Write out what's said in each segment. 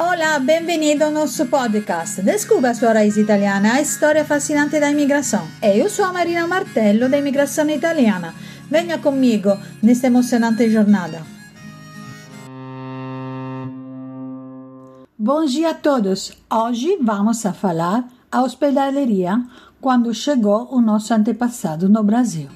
Olá, bem-vindo ao nosso podcast. Descubra a sua raiz italiana, a história fascinante da imigração. Eu sou a Marina Martello, da Imigração Italiana. Venha comigo nesta emocionante jornada. Bom dia a todos. Hoje vamos a falar a hospedaleria quando chegou o nosso antepassado no Brasil.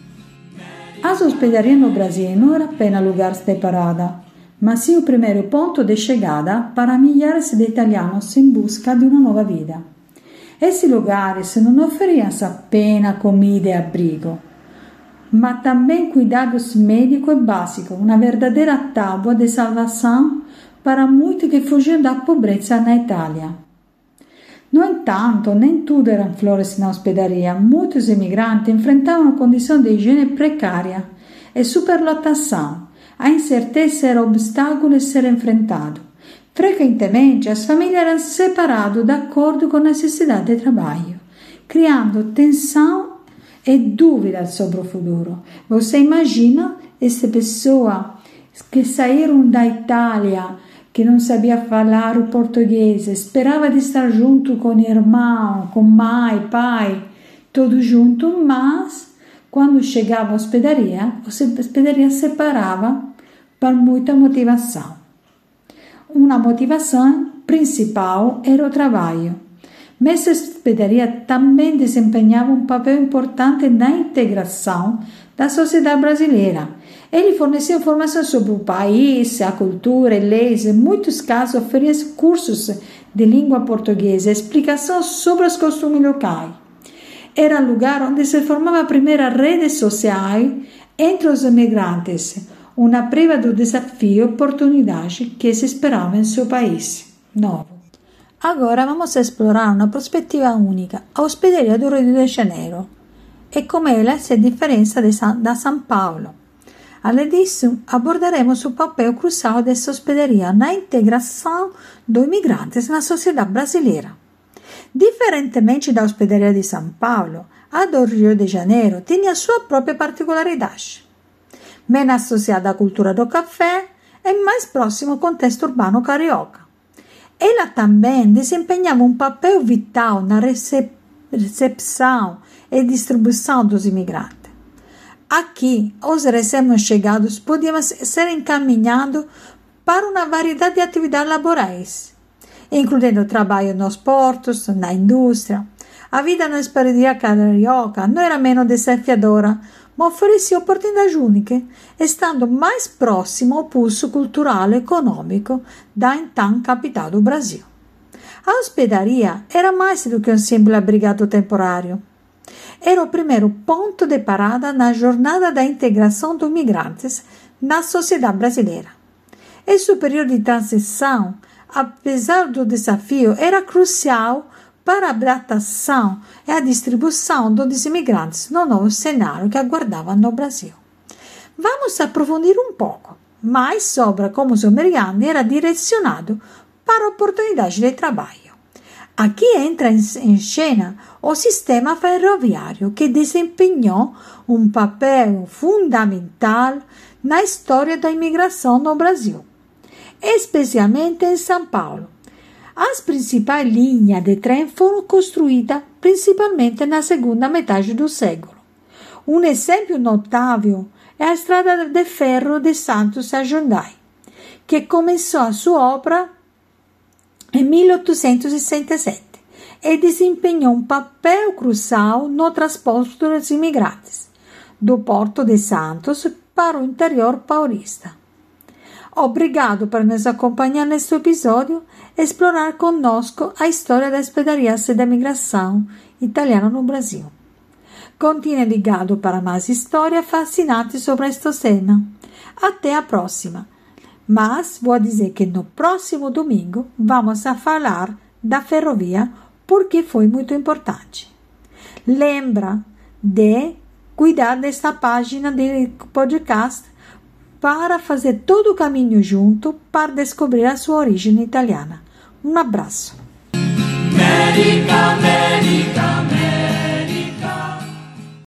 As hospedarias no Brasil não eram apenas lugares de parada, mas sim o primeiro ponto de chegada para milhares de italianos em busca de uma nova vida. Esses lugares não ofereciam apenas comida e abrigo, mas também cuidados e básicos, uma verdadeira tábua de salvação para muitos que fugiam da pobreza na Itália. No entanto, nem tudo eram flores na hospedaria. Muitos imigrantes enfrentavam condições de higiene precária e superlotação. A incerteza era obstáculo a ser enfrentado. Frequentemente, as famílias eram separadas de acordo com a necessidade de trabalho, criando tensão e dúvidas sobre o futuro. Você imagina essa pessoa que saíram da Itália que não sabia falar o português, esperava estar junto com irmão, com mãe, pai, tudo junto, mas quando chegava à hospedaria, a hospedaria separava por muita motivação. Uma motivação principal era o trabalho, mas a hospedaria também desempenhava um papel importante na integração da sociedade brasileira ele fornecia informações sobre o país, a cultura e leis. Em muitos casos, oferecia cursos de língua portuguesa, explicações sobre os costumes locais. Era o lugar onde se formava a primeira rede social entre os imigrantes, uma prova do desafio e oportunidade que se esperava em seu país novo. Agora vamos explorar uma perspectiva única, a hospedaria do Rio de Janeiro e como ela se diferencia da São Paulo. Além disso, abordaremos o papel crucial dessa hospedaria na integração dos imigrantes na sociedade brasileira. Diferentemente da hospedaria de São Paulo, a do Rio de Janeiro tinha sua própria particularidade. Menos associada à cultura do café e mais próximo ao contexto urbano carioca. Ela também desempenhava um papel vital na recepção e distribuição dos imigrantes. Aqui, os recém-chegados podiam ser encaminhados para uma variedade de atividades laborais, incluindo trabalho nos portos, na indústria. A vida na hospedaria carioca não era menos desafiadora, mas oferecia oportunidades únicas, estando mais próximo ao pulso cultural e econômico da então capital do Brasil. A hospedaria era mais do que um simples abrigado temporário era o primeiro ponto de parada na jornada da integração dos migrantes na sociedade brasileira. Esse período de transição, apesar do desafio, era crucial para a adaptação e a distribuição dos imigrantes no novo cenário que aguardava no Brasil. Vamos aprofundir um pouco mais sobre como o imigrantes era direcionado para oportunidades de trabalho. Aqui entra em cena o sistema ferroviário, que desempenhou um papel fundamental na história da imigração no Brasil, especialmente em São Paulo. As principais linhas de trem foram construídas principalmente na segunda metade do século. Um exemplo notável é a estrada de ferro de Santos a Jundiaí, que começou a sua obra em 1867 e desempenhou um papel crucial no transporte dos imigrantes do Porto de Santos para o interior paulista. Obrigado por nos acompanhar neste episódio explorar conosco a história da hospedaria e da migração italiana no Brasil. Continue ligado para mais histórias fascinantes sobre esta cena. Até a próxima! Mas vou dizer que no próximo domingo vamos a falar da ferrovia porque foi muito importante. Lembra de cuidar desta página de podcast para fazer todo o caminho junto para descobrir a sua origem italiana. Um abraço.